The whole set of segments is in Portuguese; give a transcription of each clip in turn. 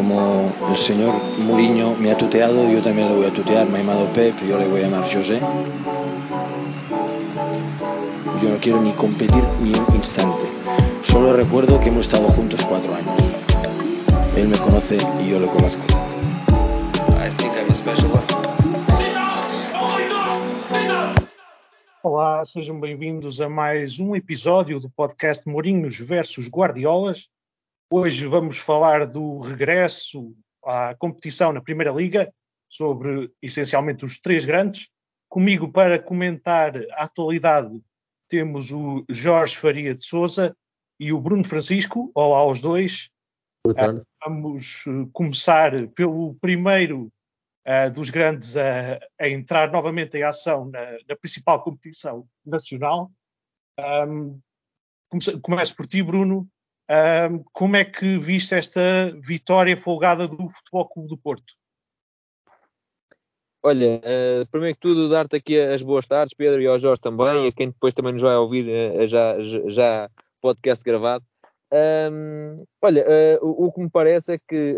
como el señor Mourinho me ha tuteado, yo también le voy a tutear. Me ha llamado Pep, yo le voy a llamar José. Yo no quiero ni competir ni un instante. Solo recuerdo que hemos estado juntos cuatro años. Él me conoce y yo lo conozco. I think I'm a special one. Olá, sejam bem-vindos a mais um episódio do podcast Mourinhos versus Guardiolas. Hoje vamos falar do regresso à competição na Primeira Liga, sobre essencialmente os três grandes. Comigo para comentar a atualidade temos o Jorge Faria de Souza e o Bruno Francisco. Olá aos dois. Boa tarde. Vamos eh, começar pelo primeiro uh, dos grandes a, a, entrar novamente em ação na, na principal competição nacional. Um, começo por ti, Bruno. Um, como é que viste esta vitória folgada do Futebol Clube do Porto? Olha, uh, primeiro que tudo, dar-te aqui as boas tardes, Pedro, e ao Jorge também, e a quem depois também nos vai ouvir uh, já, já podcast gravado. Um, olha, uh, o, o, que me parece é que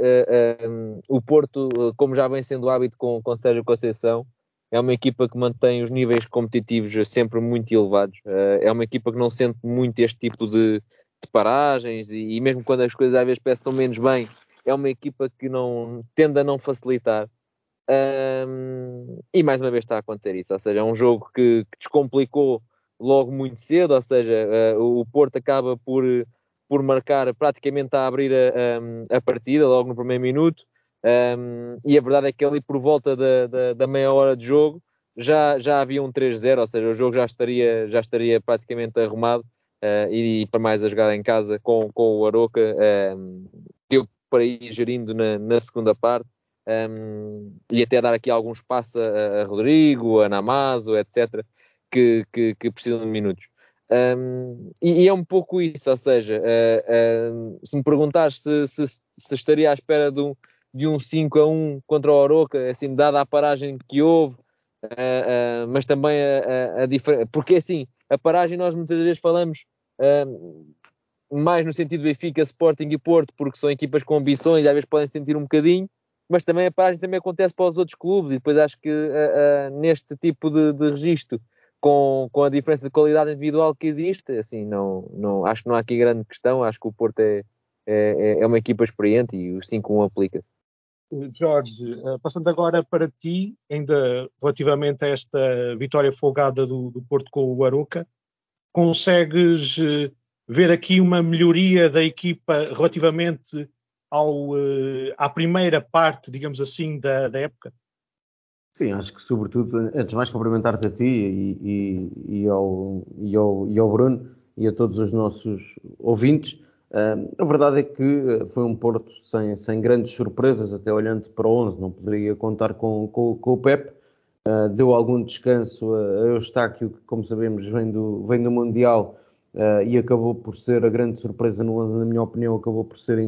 um, o Porto, como já vem sendo hábito com, com Sérgio Conceição, é uma equipa que mantém os níveis competitivos sempre muito elevados. é uma equipa que não sente muito este tipo de, de paragens e, e, mesmo quando as coisas às vezes parecem tão menos bem, é uma equipa que não tende a não facilitar. Um, e mais uma vez está a acontecer isso, ou seja, é um jogo que, que descomplicou logo muito cedo, ou seja, o Porto acaba por por marcar praticamente a abrir a, a, a partida logo no primeiro minuto. Um, e a verdade é que ali por volta da, da, da meia hora de jogo já, já havia um 3-0, ou seja, o jogo já estaria, já estaria praticamente arrumado uh, e, e, para mais a jogar em casa com, com o Aroca um, deu para ir gerindo na, na segunda parte um, e até dar aqui algum espaço a, a Rodrigo, a Namazo, etc., que, que, que precisam de minutos. Um, e, e, é um pouco isso, ou seja, uh, uh, se me perguntares se, se, se, estaria à espera de um, de um 5 a 1 contra o Oroca, assim, dada a paragem que houve, uh, mas também a, a, a diferença, porque assim, a paragem nós muitas vezes falamos mais no sentido Benfica, Sporting e Porto, porque são equipas com ambições, às vezes podem sentir um bocadinho, mas também a paragem também acontece para os outros clubes, e depois acho que neste tipo de, de registro com, com a diferença de qualidade individual que existe, assim, não, não, acho que não há aqui grande questão, acho que o Porto é, é, é uma equipa experiente e o 5-1 aplica-se. Jorge, eh, passando agora para ti, ainda relativamente a esta vitória folgada do, do Porto com o Aruca, consegues eh, ver aqui uma melhoria da equipa relativamente ao, eh, à primeira parte, digamos assim, da, da época? Sim, acho que sobretudo, antes de mais cumprimentar-te a ti e, e, e, ao, e, ao, e ao Bruno e a todos os nossos ouvintes. Uh, a verdade é que eh, foi um Porto sem, sem grandes surpresas, até olhando para o 11, não poderia contar com, com, com o Pep. Uh, deu algum descanso a, Eustáquio, que, como sabemos, vem do, vem do Mundial uh, e acabou por ser a grande surpresa no 11, na minha opinião, acabou por ser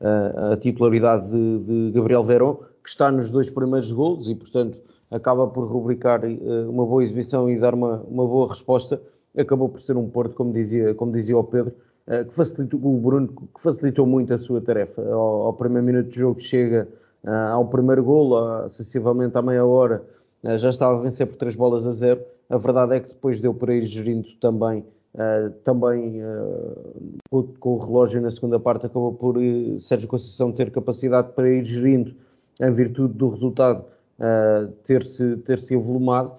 a titularidade de, de Gabriel Verón que está nos dois primeiros golos e, portanto, acaba por rubricar uh, uma boa exibição e dar uma, uma boa resposta. Acabou por ser um Porto, como dizia, como dizia o Pedro, uh, que facilitou, o Bruno, que facilitou muito a sua tarefa. Ao, ao primeiro minuto de jogo chega uh, ao primeiro golo, acessivamente à meia hora, já estava a vencer por três bolas a zero. A verdade é que depois deu para ir gerindo também também com o relógio na segunda parte acabou por Sérgio Conceição ter capacidade para ir gerindo em virtude do resultado ter-se ter -se evolumado.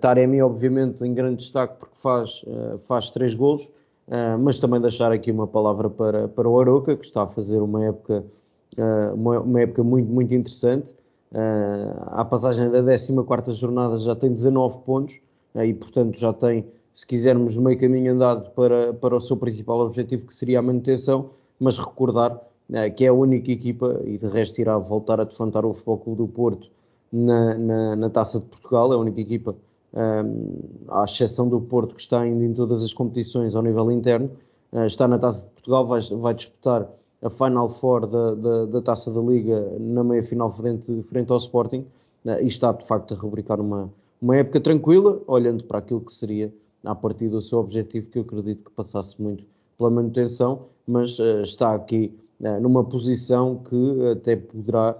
Taremi, obviamente, em grande destaque porque faz, faz três golos, uh, mas também deixar aqui uma palavra para, para o Aroca, que está a fazer uma época, uma, uma, época muito, muito interessante. à passagem da 14 jornada já tem 19 pontos e, portanto, já tem, se quisermos, meio caminho andado para, para o seu principal objetivo, que seria a manutenção, mas recordar que é a única equipa, e de resto irá voltar a defrontar o Futebol Clube do Porto na, na, na Taça de Portugal, é a única equipa, à exceção do Porto, que está ainda em todas as competições ao nível interno, uh, está na Taça de Portugal, vai, vai disputar a Final Four da, da, da, Taça da Liga na meia-final frente, frente ao Sporting, uh, e está de facto a rubricar uma, uma época tranquila, olhando para aquilo que seria a partir do seu objetivo, que eu acredito que passasse muito pela manutenção, mas uh, está aqui numa posição que até poderá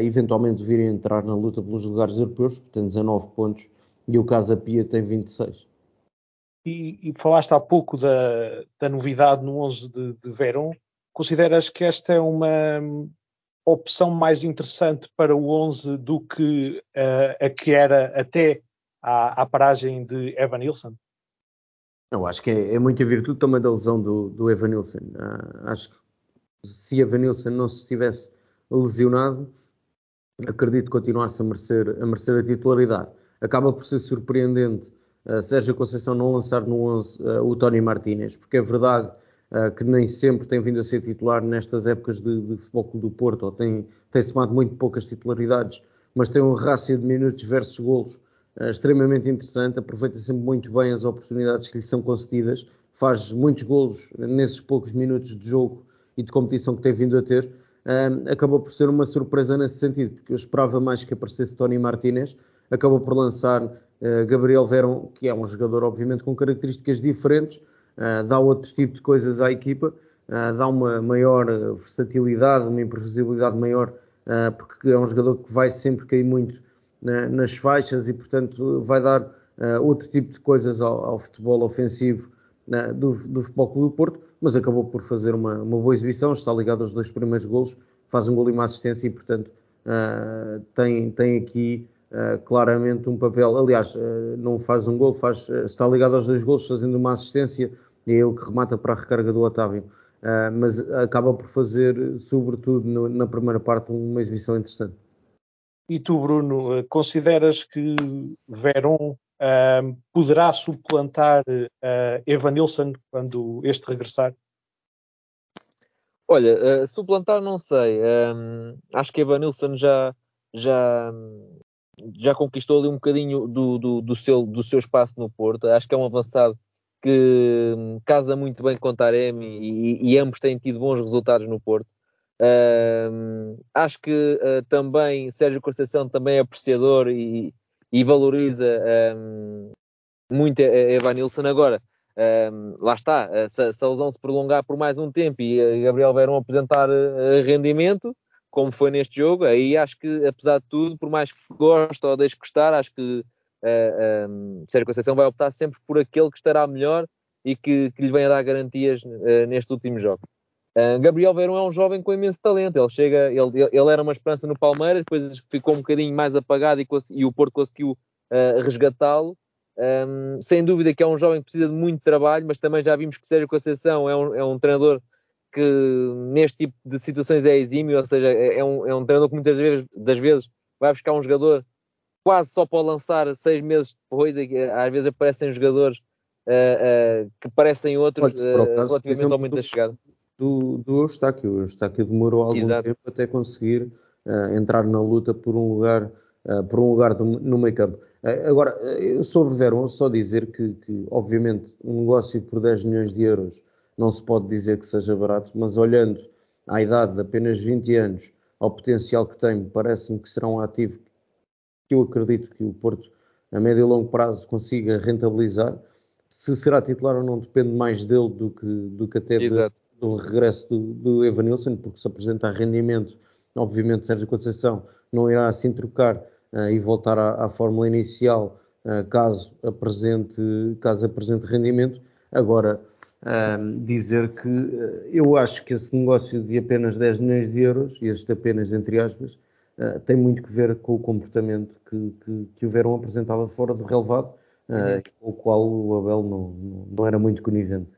eventualmente vir a entrar na luta pelos lugares europeus, tem 19 pontos e o Casa Pia tem 26. E, e falaste há pouco da, da novidade no 11 de, de Verón. Consideras que esta é uma opção mais interessante para o 11 do que uh, a que era até à, à paragem de Evan Nilsson? Eu acho que é, é muita virtude também da lesão do, do Evan Nilsson. Uh, acho que se Evan Nilsson não se tivesse lesionado, acredito que continuasse a merecer, a merecer a titularidade. Acaba por ser surpreendente uh, Sérgio Conceição não lançar no 11 uh, o Tony Martínez, porque é verdade uh, que nem sempre tem vindo a ser titular nestas épocas de, de Futebol do Porto, ou tem, tem somado muito poucas titularidades, mas tem um rácio de minutos versus golos extremamente interessante, aproveita sempre muito bem as oportunidades que lhe são concedidas, faz muitos golos nesses poucos minutos de jogo e de competição que tem vindo a ter, acabou por ser uma surpresa nesse sentido, porque eu esperava mais que aparecesse Tony Martínez, acabou por lançar uh, Gabriel Verón, que é um jogador, obviamente, com características diferentes, uh, dá outro tipo de coisas à equipa, uh, dá uma maior versatilidade, uma imprevisibilidade maior, porque é um jogador que vai sempre cair muito nas faixas e, portanto, vai dar outro tipo de coisas ao, ao futebol ofensivo do, do Futebol Clube do Porto, mas acabou por fazer uma, uma boa exibição, está ligado aos dois primeiros golos, faz um gol e uma assistência e, portanto, tem, tem aqui uh, claramente um papel. Aliás, uh, não faz um gol, faz, uh, está ligado aos dois gols, fazendo uma assistência e é ele que remata para a recarga do Otávio. mas acaba por fazer, sobretudo no, na primeira parte, uma exibição interessante. E tu, Bruno, consideras que Verón poderá suplantar Evan Nilsson quando este regressar? Olha, uh, suplantar não sei. Um, acho que Evan Nilsson já, já, já conquistou ali um bocadinho do, do, do, seu, do seu espaço no Porto. Acho que é um avançado que hum, casa muito bem com Taremi e, e ambos têm tido bons resultados no Porto. Uh, acho que uh, também Sérgio Conceição também é apreciador e, e valoriza um, muito a Evan Nilsson. Agora, um, lá está, uh, se, a lesão se prolongar por mais um tempo e Gabriel Verão apresentar rendimento, como foi neste jogo, aí acho que, apesar de tudo, por mais que goste ou deixe gostar, acho que uh, eh, um, ehm, Sérgio Conceição vai optar sempre por aquele que estará melhor e que, que lhe venha dar garantias uh, neste último jogo. Uh, Gabriel Verão é um jovem com imenso talento. Ele chega, ele, ele era uma esperança no Palmeiras, depois ficou um bocadinho mais apagado e, e o Porto conseguiu uh, resgatá-lo. Um, ehm, sem dúvida que é um jovem que precisa de muito trabalho, mas também já vimos que Sérgio Conceição é um, é um treinador que neste tipo de situações é exímio, ou seja, é, é um, é um treinador que muitas vezes, das vezes vai buscar um jogador quase só para lançar seis meses depois, às vezes aparecem jogadores uh, uh, que parecem outros uh, relativamente exemplo, ao momento da chegada. Do, do Eustáquio, o Eustáquio demorou algum Exato. tempo até conseguir entrar na luta por um lugar, por um lugar no meio campo. agora, sobre Verón, só dizer que, que, obviamente, um negócio por 10 milhões de euros não se pode dizer que seja barato, mas olhando à idade de apenas 20 anos, ao potencial que tem, parece-me que será um ativo que eu acredito que o Porto, a médio e longo prazo, consiga rentabilizar. Se será titular ou não depende mais dele do que, do que até de, do regresso do, do Evanilson, porque se apresenta rendimento, obviamente Sérgio Conceição não irá assim trocar uh, e voltar à, à fórmula inicial uh, caso, apresente, caso apresente rendimento. Agora, dizer que uh, eu acho que esse negócio de apenas 10 milhões de euros, e este apenas entre aspas, uh, tem muito que ver com o comportamento que, que, que o Verão apresentava fora do relevado, uh, com o qual o Abel não, não, era muito conivente.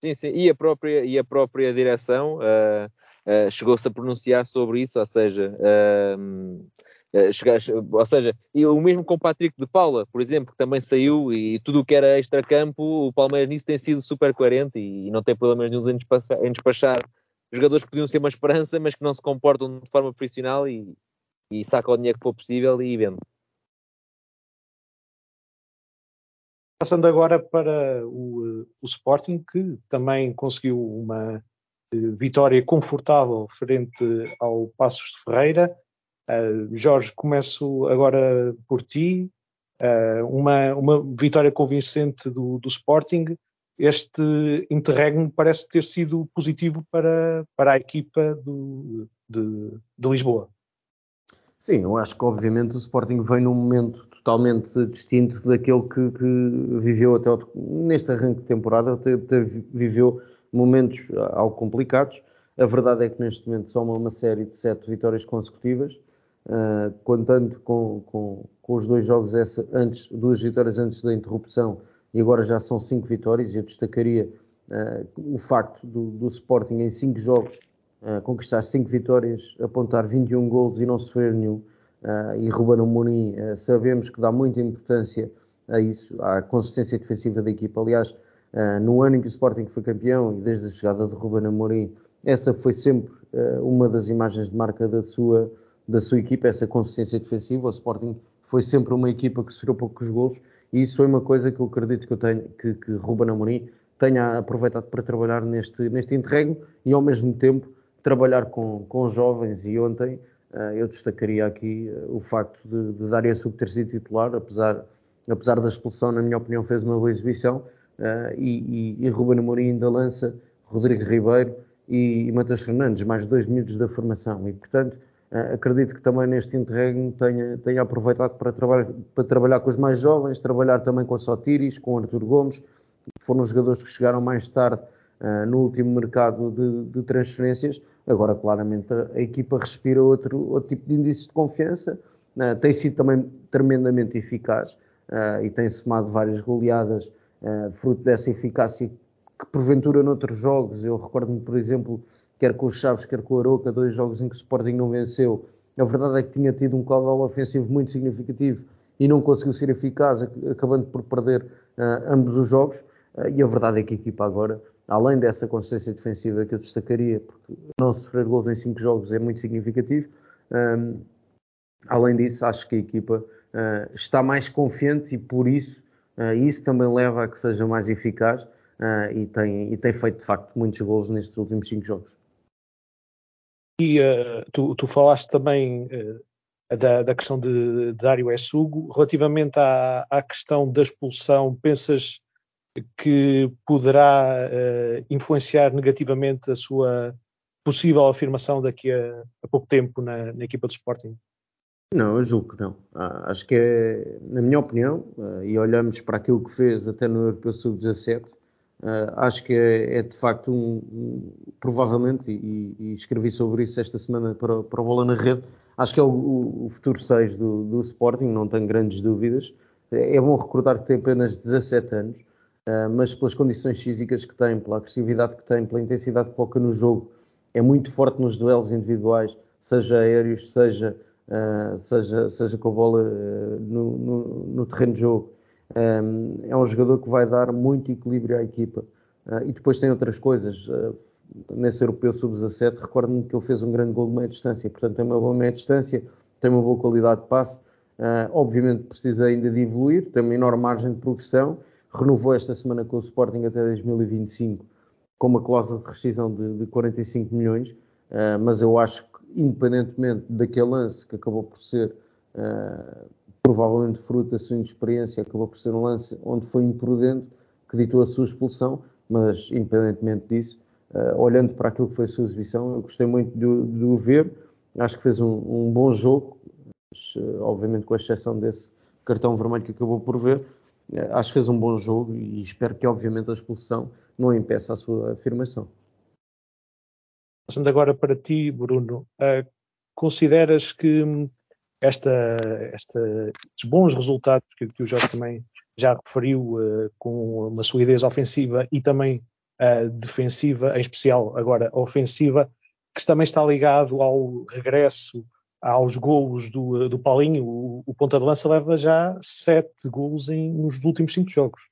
Sim, sim, e a própria, e a própria direção chegou-se a pronunciar sobre isso, ou seja, eh, chegar, ou seja, o mesmo com o Patrick de Paula, por exemplo, que também saiu e tudo o que era extra-campo, o Palmeiras nisso tem sido super coerente e, não tem problemas nenhum em despachar, em despachar jogadores que podiam ser uma esperança, mas que não se comportam de forma profissional e, e sacam o dinheiro que for possível e vendem. Passando agora para o, o, Sporting, que também conseguiu uma eh, vitória confortável frente ao Passos de Ferreira. Uh, Jorge, começo agora por ti. Uh, uma, uma vitória convincente do, do Sporting este interregno parece ter sido positivo para, para a equipa do, de, de Lisboa. Sim, eu acho que obviamente o Sporting vem num momento totalmente distinto daquele que, que viveu até neste arranque de temporada, viveu momentos algo complicados. A verdade é que neste momento soma uma série de sete vitórias consecutivas, uh, contando com, com, com, os dois jogos essa, antes, duas vitórias antes da interrupção e agora já são cinco vitórias. Eu destacaria uh, o facto do, do, Sporting em cinco jogos uh, conquistar cinco vitórias, apontar 21 gols e não sofrer nenhum. E Ruben Amorim sabemos que dá muita importância a isso, à consistência defensiva da equipa. Aliás, no ano em que o Sporting foi campeão e desde a chegada de Ruben Amorim, essa foi sempre uma das imagens de marca da sua, da sua equipa, essa consistência defensiva. O Sporting foi sempre uma equipa que sofreu poucos gols e isso foi uma coisa que eu acredito que eu tenho, que, que Ruben Amorim tenha aproveitado para trabalhar neste, neste interregno e ao mesmo tempo trabalhar com, com jovens. E ontem uh, eu destacaria aqui uh, o facto de, de Daria Sub ter sido titular, apesar, apesar da expulsão, na minha opinião, fez uma boa exibição. Uh, e, e, e Ruben Amorim ainda lança Rodrigo Ribeiro e, e Matheus Fernandes, mais dois minutos da formação. E portanto acredito que também neste interregno tenha, tenha aproveitado para, trabalhar, para trabalhar com os mais jovens, trabalhar também com o Sotiris, com o Artur Gomes, que foram os jogadores que chegaram mais tarde uh, no último mercado de, de, transferências. Agora, claramente, a, a, equipa respira outro, outro tipo de indícios de confiança, uh, tem sido também tremendamente eficaz e tem somado várias goleadas fruto dessa eficácia que, porventura, noutros jogos, eu recordo-me, por exemplo, quer com os Chaves, quer com o Aroca, dois jogos em que o Sporting não venceu. A verdade é que tinha tido um caudal ofensivo muito significativo e não conseguiu ser eficaz, acabando por perder uh, ambos os jogos. Uh, e a verdade é que a equipa agora, além dessa consistência defensiva que eu destacaria, porque não sofrer gols em cinco jogos é muito significativo, um, além disso, acho que a equipa uh, está mais confiante e por isso, isso também leva a que seja mais eficaz e, tem, e tem feito de facto muitos gols nestes últimos cinco jogos. E uh, tu, tu, falaste também uh, da, da, questão de, de Dário Essugo. Relativamente à, à, questão da expulsão, pensas que poderá uh, influenciar negativamente a sua possível afirmação daqui a, a pouco tempo na, na, equipa do Sporting? Não, eu julgo que não. Ah, acho que é, na minha opinião, e olhamos para aquilo que fez até no Europeu Sub-17, Uh, acho que é, é, de facto um, um provavelmente, e, e, escrevi sobre isso esta semana para, para Bola na Rede, acho que é o, o futuro 6 do, do, Sporting, não tenho grandes dúvidas. É, bom recordar que tem apenas 17 anos, uh, mas pelas condições físicas que tem, pela agressividade que tem, pela intensidade que coloca no jogo, é muito forte nos duelos individuais, seja aéreos, seja, uh, seja, seja com a bola no, no, no terreno de jogo é um jogador que vai dar muito equilíbrio à equipa. Ah, e depois tem outras coisas. Ah, nesse europeu sub-17, recordo-me que ele fez um grande gol de meia distância, portanto tem uma boa meia distância, tem uma boa qualidade de passe. Uh, obviamente precisa ainda de evoluir, tem uma enorme margem de progressão. Renovou esta semana com o Sporting até 2025 com uma cláusula de rescisão de, de 45 milhões, mas eu acho que, independentemente daquele lance que acabou por ser provavelmente fruto da sua inexperiência, acabou por ser um lance onde foi imprudente que ditou a sua expulsão, mas independentemente disso, uh, olhando para aquilo que foi a sua exibição, eu gostei muito de, o ver, acho que fez um, um bom jogo, mas, uh, obviamente com exceção desse cartão vermelho que acabou por ver, uh, acho que fez um bom jogo e espero que obviamente a expulsão não impeça a sua afirmação. Passando agora para ti, Bruno, consideras que esta, esta, estes bons resultados que, que o Jorge também já referiu, uh, com uma solidez ofensiva e também uh, defensiva, em especial agora ofensiva, que também está ligado ao regresso aos golos do, do Paulinho. O, o ponta de lança leva já sete golos em, nos últimos cinco jogos.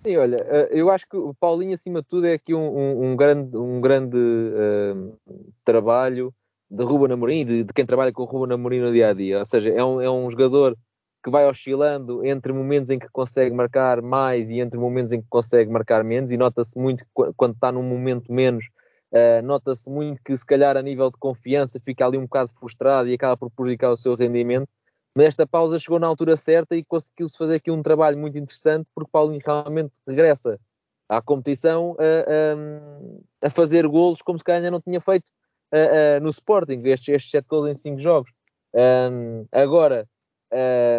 Sim, olha, eh, eu acho que o Paulinho, acima de tudo, é aqui um, um, um grande, um grande uh, trabalho de Ruben Amorim, de, de quem trabalha com o Ruben Amorim no dia a dia. Ou seja, é um, é um jogador que vai oscilando entre momentos em que consegue marcar mais e entre momentos em que consegue marcar menos, e nota-se muito quando está num momento menos, uh, nota-se muito que se calhar a nível de confiança fica ali um bocado frustrado e acaba por prejudicar o seu rendimento. mas esta pausa chegou na altura certa e conseguiu-se fazer aqui um trabalho muito interessante, porque Paulinho realmente regressa à competição a, a, a fazer golos como se calhar ainda não tinha feito a, no Sporting, estes, estes golos em cinco jogos. Um, agora,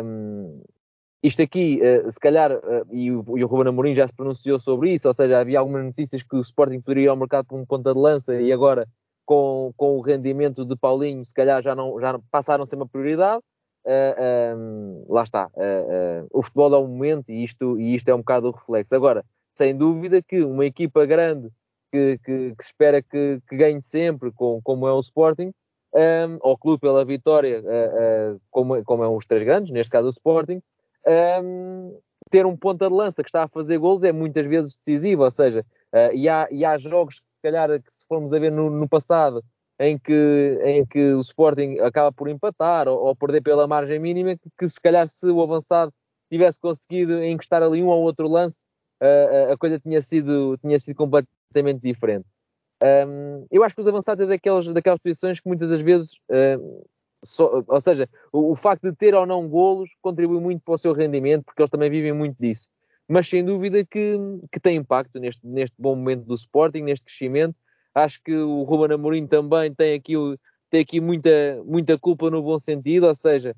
um, isto aqui, uh, se calhar, uh, e, o, e o Ruben Amorim já se pronunciou sobre isso, ou seja, havia algumas notícias que o Sporting poderia ir ao mercado por um ponta de lança e agora, com, com o rendimento de Paulinho, se calhar já, não, já passaram a ser uma prioridade. Uh, um, lá está, o futebol é um momento e isto, e isto é um bocado o reflexo. Agora, sem dúvida que uma equipa grande que, que, que se espera que, que, ganhe sempre, com, como é o Sporting, um, clube pela vitória, uh, uh, como, como é os três grandes, neste caso o Sporting, um, ter um ponta de lança que está a fazer gols é muitas vezes decisivo, ou seja, uh, e, há, e há jogos que se calhar que se formos a ver no, no passado em que, em que o Sporting acaba por empatar ou, ou perder pela margem mínima, que, que, se calhar se o avançado tivesse conseguido encostar ali um ou outro lance, uh, a coisa tinha sido, tinha sido completamente diferente. Um, eu acho que os avançados é daquelas, daquelas posições que muitas das vezes uh, só, ou seja, o, o, facto de ter ou não golos contribui muito para o seu rendimento, porque eles também vivem muito disso. Mas sem dúvida que, que tem impacto neste, neste bom momento do Sporting, neste crescimento. Acho que o Ruben Amorim também tem aqui, tem aqui muita, muita culpa no bom sentido, ou seja,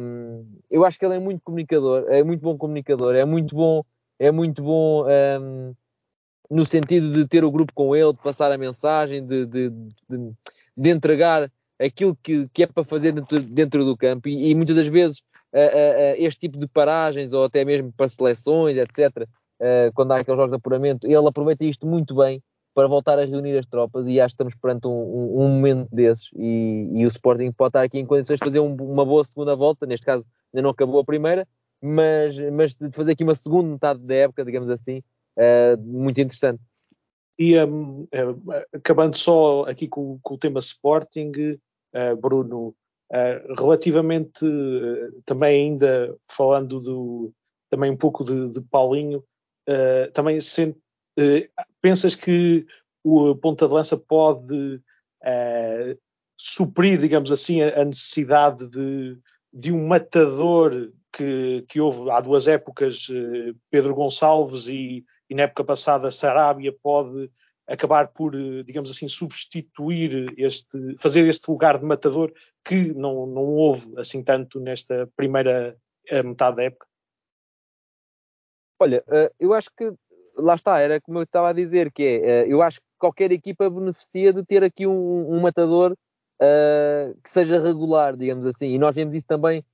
um, eu acho que ele é muito comunicador, é muito bom comunicador, é muito bom, é muito bom um, no sentido de ter o grupo com ele, de passar a mensagem, de, de, de, de entregar aquilo que, que é para fazer dentro, dentro do campo e, e, muitas das vezes uh, uh, este tipo de paragens ou até mesmo para seleções, etc., uh, quando há aqueles jogos de apuramento, ele aproveita isto muito bem para voltar a reunir as tropas e acho que estamos perante um, um, um momento desses e, e, o Sporting pode estar aqui em condições de fazer um, uma boa segunda volta, neste caso ainda não acabou a primeira, mas, mas de fazer aqui uma segunda metade da época, digamos assim, muito interessante. E um, acabando só aqui com, com, o tema Sporting, uh, Bruno, uh, relativamente também ainda falando do também um pouco de, de Paulinho, também pensas que o ponta de lança pode suprir, digamos assim, a, a necessidade de, de um matador que, que houve há duas épocas, Pedro Gonçalves, e, e na época passada Sarabia pode acabar por, eh, digamos assim, substituir este, fazer este lugar de matador que não, não houve assim tanto nesta primeira eh, metade da época? Olha, eh, eu acho que lá está, era como eu estava a dizer, que é, eu acho que qualquer equipa beneficia de ter aqui um, um matador uh, que seja regular, digamos assim, e nós vemos isso também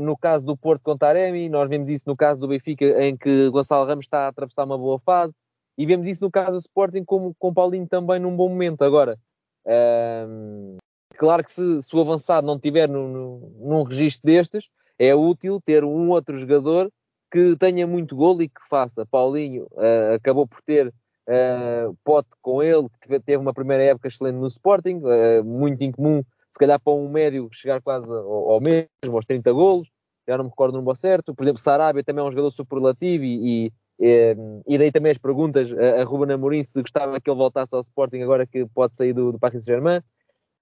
no caso do Porto com Taremi, nós vemos isso no caso do Benfica, em que Gonçalo Ramos está a atravessar uma boa fase, e vemos isso no caso do Sporting como com Paulinho também num bom momento. Agora, hum, claro que se, se, o avançado não tiver no, no, num registro destes, é útil ter um outro jogador que tenha muito golo e que faça. Paulinho uh, acabou por ter uh, pote com ele, que teve uma primeira época excelente no Sporting, uh, muito incomum, se calhar para um médio chegar quase ao, ao mesmo, aos 30 golos, já não me recordo no número certo. Por exemplo, Sarabia também é um jogador superlativo e, e e, e daí também as perguntas a, a Ruben Amorim se gostava que ele voltasse ao Sporting agora que pode sair do, do Paris Saint-Germain.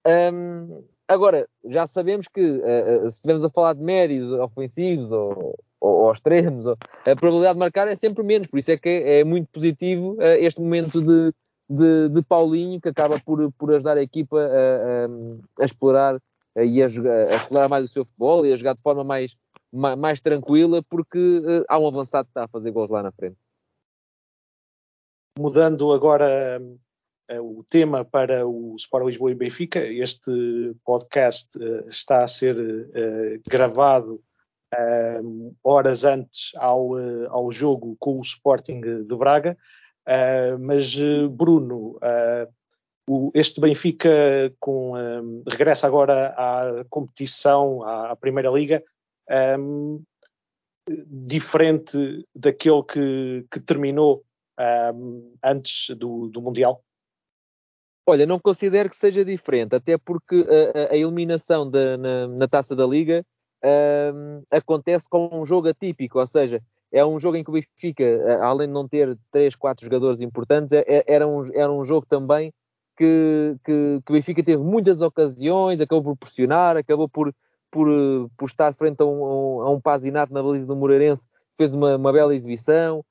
Um, agora, já sabemos que uh, se estivermos a falar de médios ofensivos ou, ou, ou extremos, ou, a probabilidade de marcar é sempre menos, por isso é que é, é muito positivo uh, este momento de, de, de, Paulinho que acaba por, por ajudar a equipa a, a, a explorar e a, jogar, a explorar mais o seu futebol e a jogar de forma mais, mais tranquila, porque uh, há um avançado que está a fazer gols lá na frente. Mudando agora uh, o tema para o Sport Lisboa e Benfica, este podcast uh, está a ser gravado horas antes ao, ao jogo com o Sporting de Braga, mas Bruno, o, este Benfica com, regressa agora à competição, à, à Primeira Liga, um, diferente daquele que, que terminou um, antes do, do, Mundial? Olha, não considero que seja diferente, até porque a, a eliminação de, na, na, taça da Liga um, acontece com um jogo atípico, ou seja, é um jogo em que o Benfica, além de não ter três, quatro jogadores importantes, é, é, era, um, era um jogo também que, que, que o Benfica teve muitas ocasiões, acabou por pressionar, acabou por por, por estar frente a um, a um Pazinato na baliza do Moreirense, fez uma, uma bela exibição.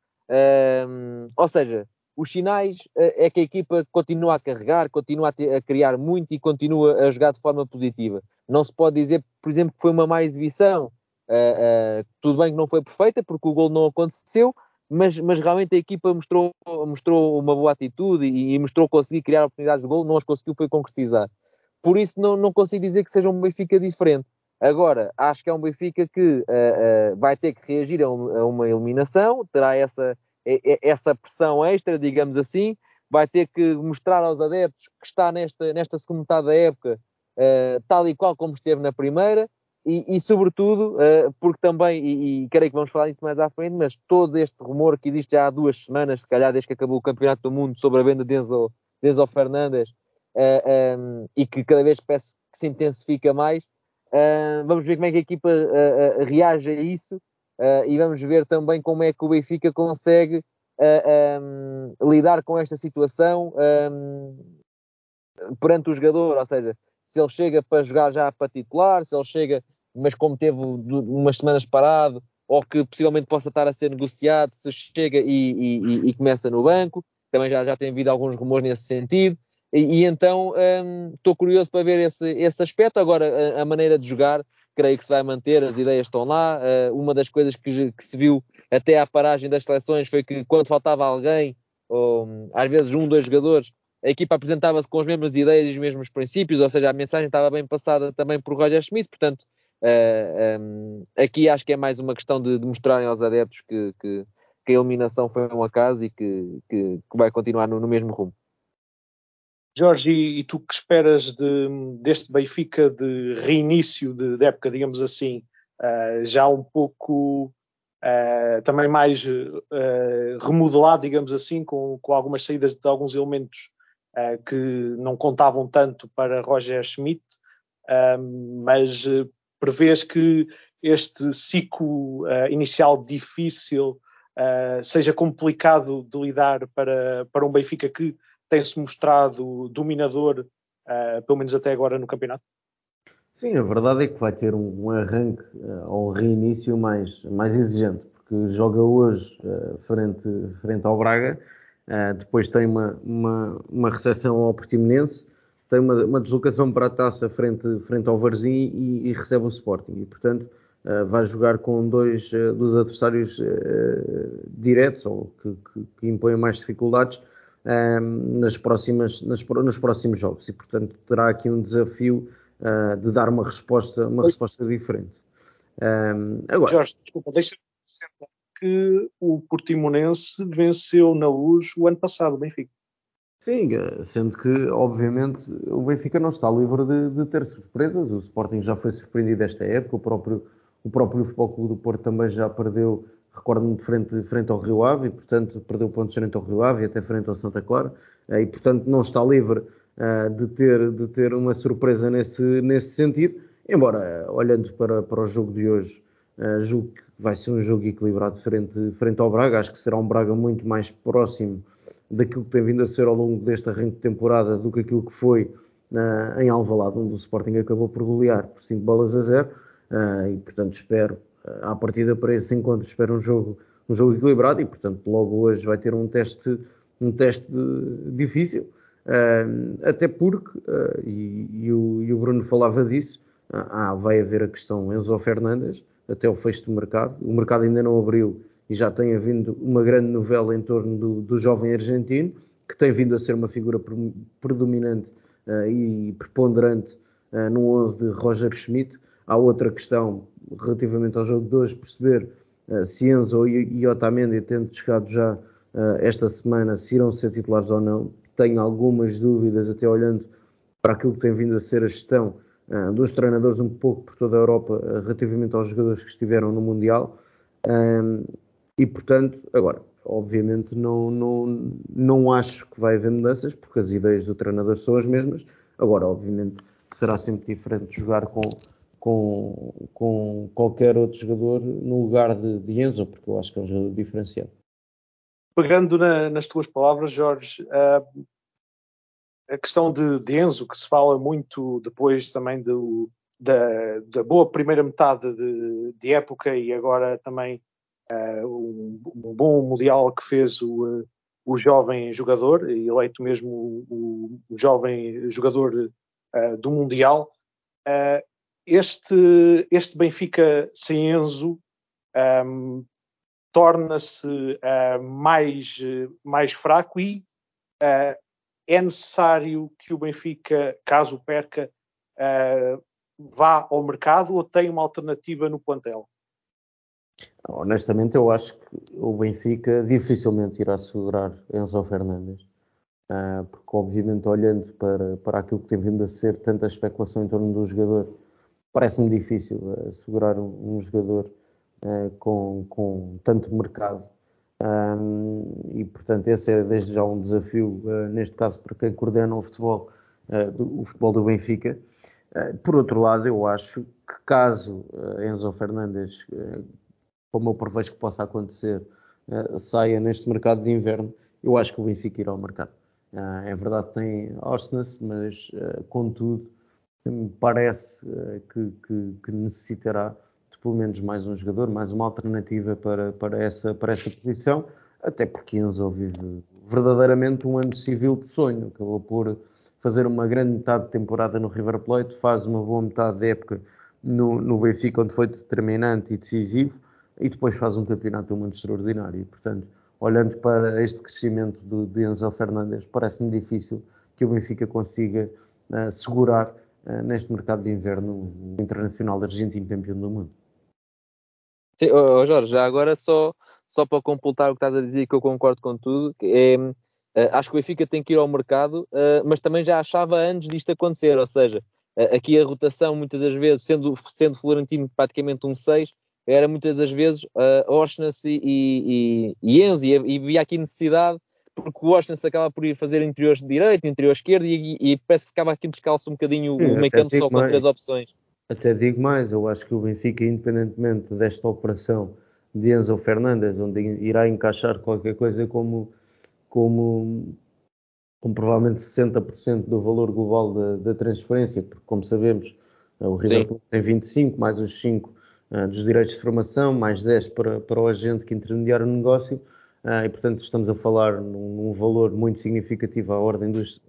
Um, ou seja, os sinais é que a equipa continua a carregar, continua a, ter, a, criar muito e continua a jogar de forma positiva. Não se pode dizer, por exemplo, que foi uma má exibição. Uh, tudo bem que não foi perfeita, porque o gol não aconteceu, mas, mas realmente a equipa mostrou, mostrou uma boa atitude e, e mostrou conseguir criar oportunidades de gol, não as conseguiu foi concretizar. Por isso não, não consigo dizer que seja um Benfica diferente. Agora, acho que é um Benfica que uh, vai ter que reagir a, um, a uma eliminação, terá essa, essa pressão extra, digamos assim, vai ter que mostrar aos adeptos que está nesta, nesta segunda metade da época uh, tal e qual como esteve na primeira, e, e sobretudo, uh, porque também, e, e creio que vamos falar disso mais à frente, mas todo este rumor que existe já há duas semanas, se calhar desde que acabou o Campeonato do Mundo, sobre a venda de Enzo, de Enzo Fernandes, uh, eh, um, ehm, e que cada vez parece que se intensifica mais, uh, vamos ver como é que a equipa reage a isso, e vamos ver também como é que o Benfica consegue um, lidar com esta situação um, perante o jogador, ou seja, se ele chega para jogar já para titular, se ele chega mas como teve umas semanas parado, ou que possivelmente possa estar a ser negociado, se chega e, e, e começa no banco, também já, já tem havido alguns rumores nesse sentido, e, e então hum, estou um, curioso para ver esse, esse aspecto. Agora, a, a, maneira de jogar, creio que se vai manter, as ideias estão lá. Uh, uma das coisas que, que, se viu até à paragem das seleções foi que quando faltava alguém, ou às vezes um, dois jogadores, a equipa apresentava-se com as mesmas ideias e os mesmos princípios, ou seja, a mensagem estava bem passada também por Roger Schmidt, portanto, Uh, eh, um, ehm, aqui acho que é mais uma questão de, de mostrarem aos adeptos que, que, que, a eliminação foi um acaso e que, que vai continuar no, no, mesmo rumo. Jorge, e, e tu que esperas de, deste Benfica de reinício de, de época, digamos assim, uh, já um pouco uh, também mais remodelado, digamos assim, com, com algumas saídas de alguns elementos que não contavam tanto para Roger Schmidt, mas prevês que este ciclo uh, inicial difícil uh, seja complicado de lidar para, para um Benfica que tem-se mostrado dominador, uh, pelo menos até agora no campeonato? Sim, a verdade é que vai ter um, arranque ou um reinício mais, mais exigente, porque joga hoje frente, frente ao Braga, depois tem uma, uma, uma recepção ao Portimonense, tem uma, uma, deslocação para a taça frente, frente ao Varzim e, e recebe o Sporting. E, portanto, uh, vai jogar com dois uh, dos adversários uh, diretos ou que, que, que, impõem mais dificuldades nas próximas, nas, nos próximos jogos. E, portanto, terá aqui um desafio de dar uma resposta, uma resposta diferente. agora, Jorge, desculpa, deixa-me que o Portimonense venceu na luz o ano passado, o Benfica. Sim, sendo que, obviamente, o Benfica não está livre de, de, ter surpresas. O Sporting já foi surpreendido esta época, o próprio, o próprio Futebol Clube do Porto também já perdeu, recordo-me, frente, frente ao Rio Ave, e, portanto, perdeu pontos frente ao Rio Ave e até frente ao Santa Clara, eh, e, portanto, não está livre uh, de, ter, de ter uma surpresa nesse, nesse sentido. Embora, olhando para, para o jogo de hoje, uh, julgo que vai ser um jogo equilibrado frente, frente ao Braga. Acho que será um Braga muito mais próximo daquilo que tem vindo a ser ao longo deste arranque de temporada do que aquilo que foi uh, em Alvalade, onde o Sporting acabou por golear por 5 bolas a 0 uh, e portanto espero, uh, à partida para esse encontro, espero um jogo, um jogo equilibrado e portanto logo hoje vai ter um teste, um teste difícil, uh, até porque, e, e, o, e, o, Bruno falava disso, ah, vai haver a questão Enzo Fernandes até o fecho do mercado, o mercado ainda não abriu e já tem havido uma grande novela em torno do, do jovem argentino, que tem vindo a ser uma figura predominante uh, e preponderante uh, no 11 de Roger Schmidt. Há outra questão relativamente ao jogo de hoje, perceber uh, se Enzo e, Otamendi, tendo chegado já esta semana, se irão ser titulares ou não. Tenho algumas dúvidas, até olhando para aquilo que tem vindo a ser a gestão dos treinadores um pouco por toda a Europa relativamente aos jogadores que estiveram no Mundial. E, portanto, agora, obviamente não, não, não acho que vai haver mudanças, porque as ideias do treinador são as mesmas. Agora, obviamente, será sempre diferente jogar com, com, com qualquer outro jogador no lugar de, de Enzo, porque eu acho que é um jogador diferenciado. Pegando na, nas tuas palavras, Jorge, uh, a questão de, de, Enzo, que se fala muito depois também do, da, da, boa primeira metade de, de, época e agora também um, um, bom Mundial que fez o, o jovem jogador, eleito mesmo o, o jovem jogador uh, do Mundial. Uh, este, este Benfica sem Enzo um, torna-se uh, mais, mais fraco e é necessário que o Benfica, caso perca, vá ao mercado ou tem uma alternativa no plantel? Honestamente, eu acho que o Benfica dificilmente irá segurar Enzo Fernandes, uh, porque, obviamente, olhando para, para aquilo que tem vindo a ser tanta especulação em torno do jogador, parece-me difícil uh, segurar um, um jogador uh, com, com tanto mercado. E, portanto, esse é desde já um desafio, neste caso, para quem coordena o futebol, o futebol do Benfica. por outro lado, eu acho que caso Enzo Fernandes como eu prevejo que possa acontecer, uh, saia neste mercado de inverno, eu acho que o Benfica irá ao mercado. Uh, é verdade que tem Osnes, mas uh, contudo me parece que, que, que, necessitará de pelo menos mais um jogador, mais uma alternativa para, para, essa, para essa posição, até porque Enzo vive verdadeiramente um ano civil de sonho, acabou por fazer uma grande metade de temporada no River Plate, faz uma boa metade de época no, no Benfica, onde foi determinante e decisivo, e depois faz um campeonato mundo extraordinário. Portanto, olhando para este crescimento do, de Enzo Fernandes, parece-me difícil que o Benfica consiga uh, segurar uh, neste mercado de inverno o internacional argentino campeão do mundo. Sim, oh, Jorge, já agora só, só para completar o que estás a dizer, que eu concordo com tudo, é, uh, acho que o Benfica tem que ir ao mercado, mas também já achava antes disto acontecer, ou seja, aqui a rotação muitas das vezes, sendo, sendo Florentino praticamente um 6, era muitas das vezes uh, Oshnas e, e, e Enzo, e, e via aqui necessidade, porque o Oshnas acaba por ir fazer interiores de direita, interior esquerdo, e, e, parece que ficava aqui descalço um bocadinho Sim, o meio campo só com mais, três opções. Até digo mais, eu acho que o Benfica, independentemente desta operação de Enzo Fernandes, onde irá encaixar qualquer coisa como, como, como provavelmente 60% do valor global da, da, transferência, porque como sabemos, o River tem 25, mais os 5 uh, dos direitos de formação, mais 10 para, para o agente que intermediar o negócio, uh, e portanto estamos a falar num, num, valor muito significativo à ordem dos,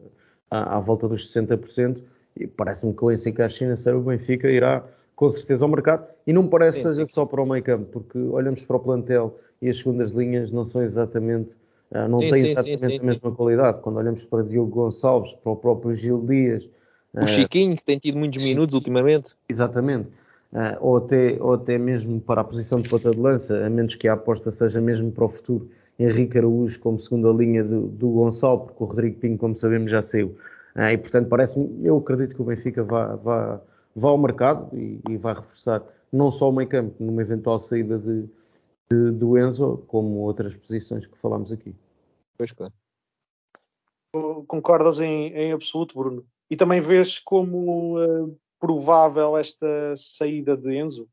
à, à volta dos 60%, e parece-me que com esse encaixe financeiro o Benfica irá com certeza ao mercado, e não parece sim, seja sim. só para o meio campo, porque olhamos para o plantel e as segundas linhas não são exatamente, uh, não sim, têm exatamente a mesma qualidade. Quando olhamos para Diogo Gonçalves, para o próprio Gil Dias, o Chiquinho, que tem tido muitos minutos ultimamente. Exatamente uh, ou, até, ou até mesmo para a posição de ponta de lança, a menos que a aposta seja mesmo para o futuro. Henrique Araújo como segunda linha do, do Gonçalo, porque o Rodrigo Pinho, como sabemos, já saiu. Uh, e portanto, parece-me, eu acredito que o Benfica vá, vá, vá ao mercado e, e vai reforçar não só o meio campo, numa eventual saída de, de, do Enzo, como outras posições que falámos aqui. Pois claro. Concordas em, em absoluto, Bruno? E também vês como uh, provável esta saída de Enzo?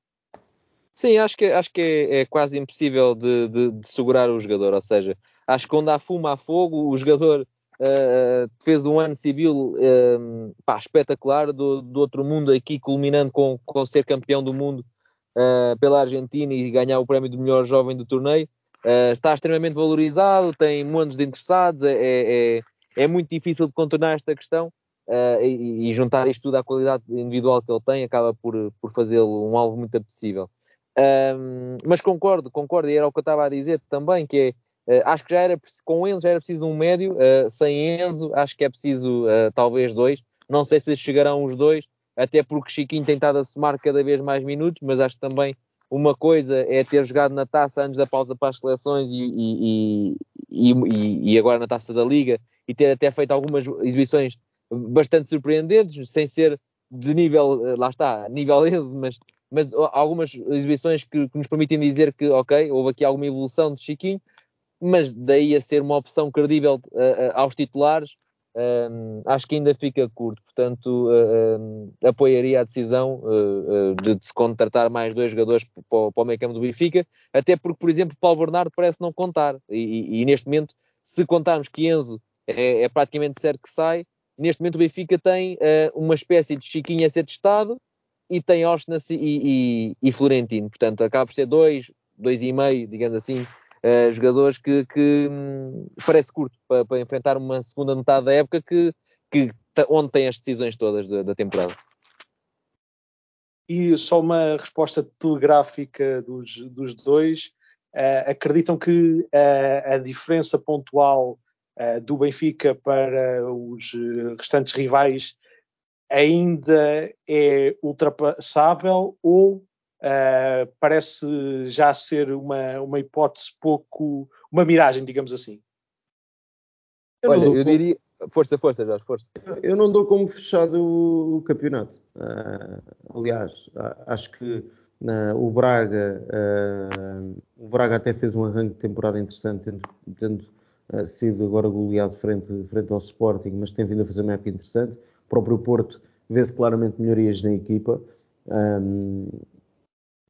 Sim, acho que, acho que é, é quase impossível de, de, de, segurar o jogador. Ou seja, acho que quando há fumo, há fogo. O jogador uh, fez um ano civil uh, pá, espetacular do, do, outro mundo aqui, culminando com, com ser campeão do mundo uh, pela Argentina e ganhar o prémio do melhor jovem do torneio. está extremamente valorizado, tem montes de interessados. É, é, é, é muito difícil de contornar esta questão uh, e, e, juntar isto tudo à qualidade individual que ele tem acaba por, por fazê-lo um alvo muito apetecível. Um, mas concordo, concordo, e era o que eu estava a dizer também, que é, uh, acho que já era, com Enzo já era preciso um médio, uh, sem Enzo acho que é preciso talvez dois, não sei se chegarão os dois, até porque Chiquinho tem estado a somar cada vez mais minutos, mas acho que também uma coisa é ter jogado na taça antes da pausa para as seleções e, e, e, e, agora na taça da Liga e ter até feito algumas exibições bastante surpreendentes, sem ser de nível, eh, lá está, nível Enzo, mas, mas algumas exibições que, que, nos permitem dizer que, ok, houve aqui alguma evolução de Chiquinho, mas daí a ser uma opção credível uh, uh, aos titulares, uh, acho que ainda fica curto. Portanto, apoiaria a decisão de, de, se contratar mais dois jogadores para, para o meio campo do Benfica, até porque, por exemplo, Paulo Bernardo parece não contar. E, e, e neste momento, se contarmos que Enzo é, é praticamente certo que sai, neste momento o Benfica tem uh, uma espécie de Chiquinho a ser testado e tem Oshness e, e, e, Florentino. Portanto, acaba por ser dois, dois e meio, digamos assim, uh, jogadores que, que hum, parece curto para, para, enfrentar uma segunda metade da época que, que onde tem as decisões todas da, da temporada. E só uma resposta telegráfica dos, dos dois. Uh, acreditam que uh, a diferença pontual do Benfica para os restantes rivais ainda é ultrapassável ou parece já ser uma, uma hipótese pouco, uma miragem, digamos assim? Eu Olha, eu diria, Força, força, Jorge, força. Eu não dou como fechado o, campeonato. Uh, aliás, acho que uh, o Braga uh, o Braga até fez um arranque de temporada interessante, tendo, tendo sido agora goleado frente, frente ao Sporting, mas tem vindo a fazer uma época interessante. O próprio Porto vê-se claramente melhorias na equipa. Um,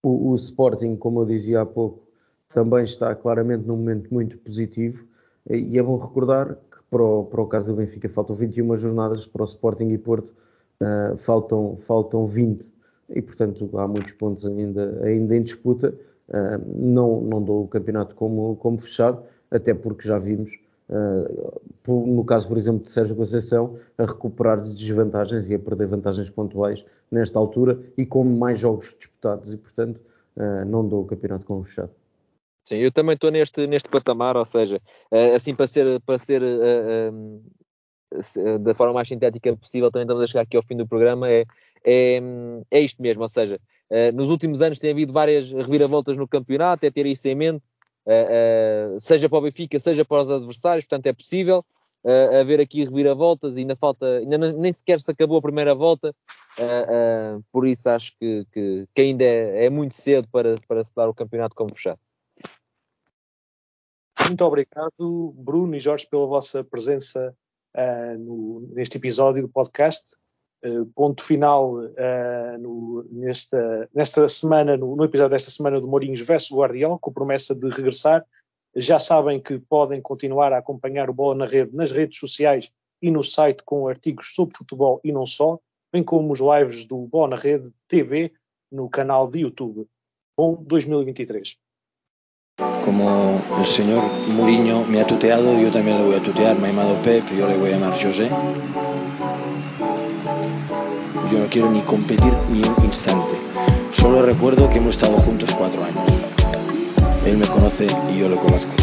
o, o Sporting, como eu dizia há pouco, também está claramente num momento muito positivo. E é bom recordar para o, para o caso do Benfica faltam 21 jornadas, para o Sporting e Porto uh, faltam, faltam 20 e portanto há muitos pontos ainda, ainda em disputa. Uh, não, não dou o campeonato como, como fechado, até porque já vimos, uh, no caso, por exemplo, de Sérgio Conceição, a recuperar desvantagens e a perder vantagens pontuais nesta altura e com mais jogos disputados e, portanto, uh, não dou o campeonato como fechado. Sim, eu também estou neste, neste patamar, ou seja, uh, assim para ser, para ser uh, da forma mais sintética possível, também estamos a chegar aqui ao fim do programa, é, é, é isto mesmo, ou seja, nos últimos anos tem havido várias reviravoltas no campeonato, é ter isso em mente, seja para o Benfica, seja para os adversários, portanto é possível uh, haver aqui reviravoltas e ainda falta, ainda nem sequer se acabou a primeira volta, por isso acho que, que, que ainda é, é, muito cedo para, para se dar o campeonato como fechado. Muito obrigado, Bruno e Jorge, pela vossa presença uh, no, neste episódio do podcast. Uh, ponto final uh, no, nesta, nesta semana, no, no, episódio desta semana do Mourinhos versus Guardiola, com promessa de regressar. Já sabem que podem continuar a acompanhar o Bola na Rede nas redes sociais e no site com artigos sobre futebol e não só, bem como os lives do Bola na Rede TV no canal de YouTube. Bom 2023. Como el señor Muriño me ha tuteado, yo también le voy a tutear. Me ha llamado Pep, yo le voy a llamar José. Yo no quiero ni competir ni un instante. Solo recuerdo que hemos estado juntos cuatro años. Él me conoce y yo lo conozco.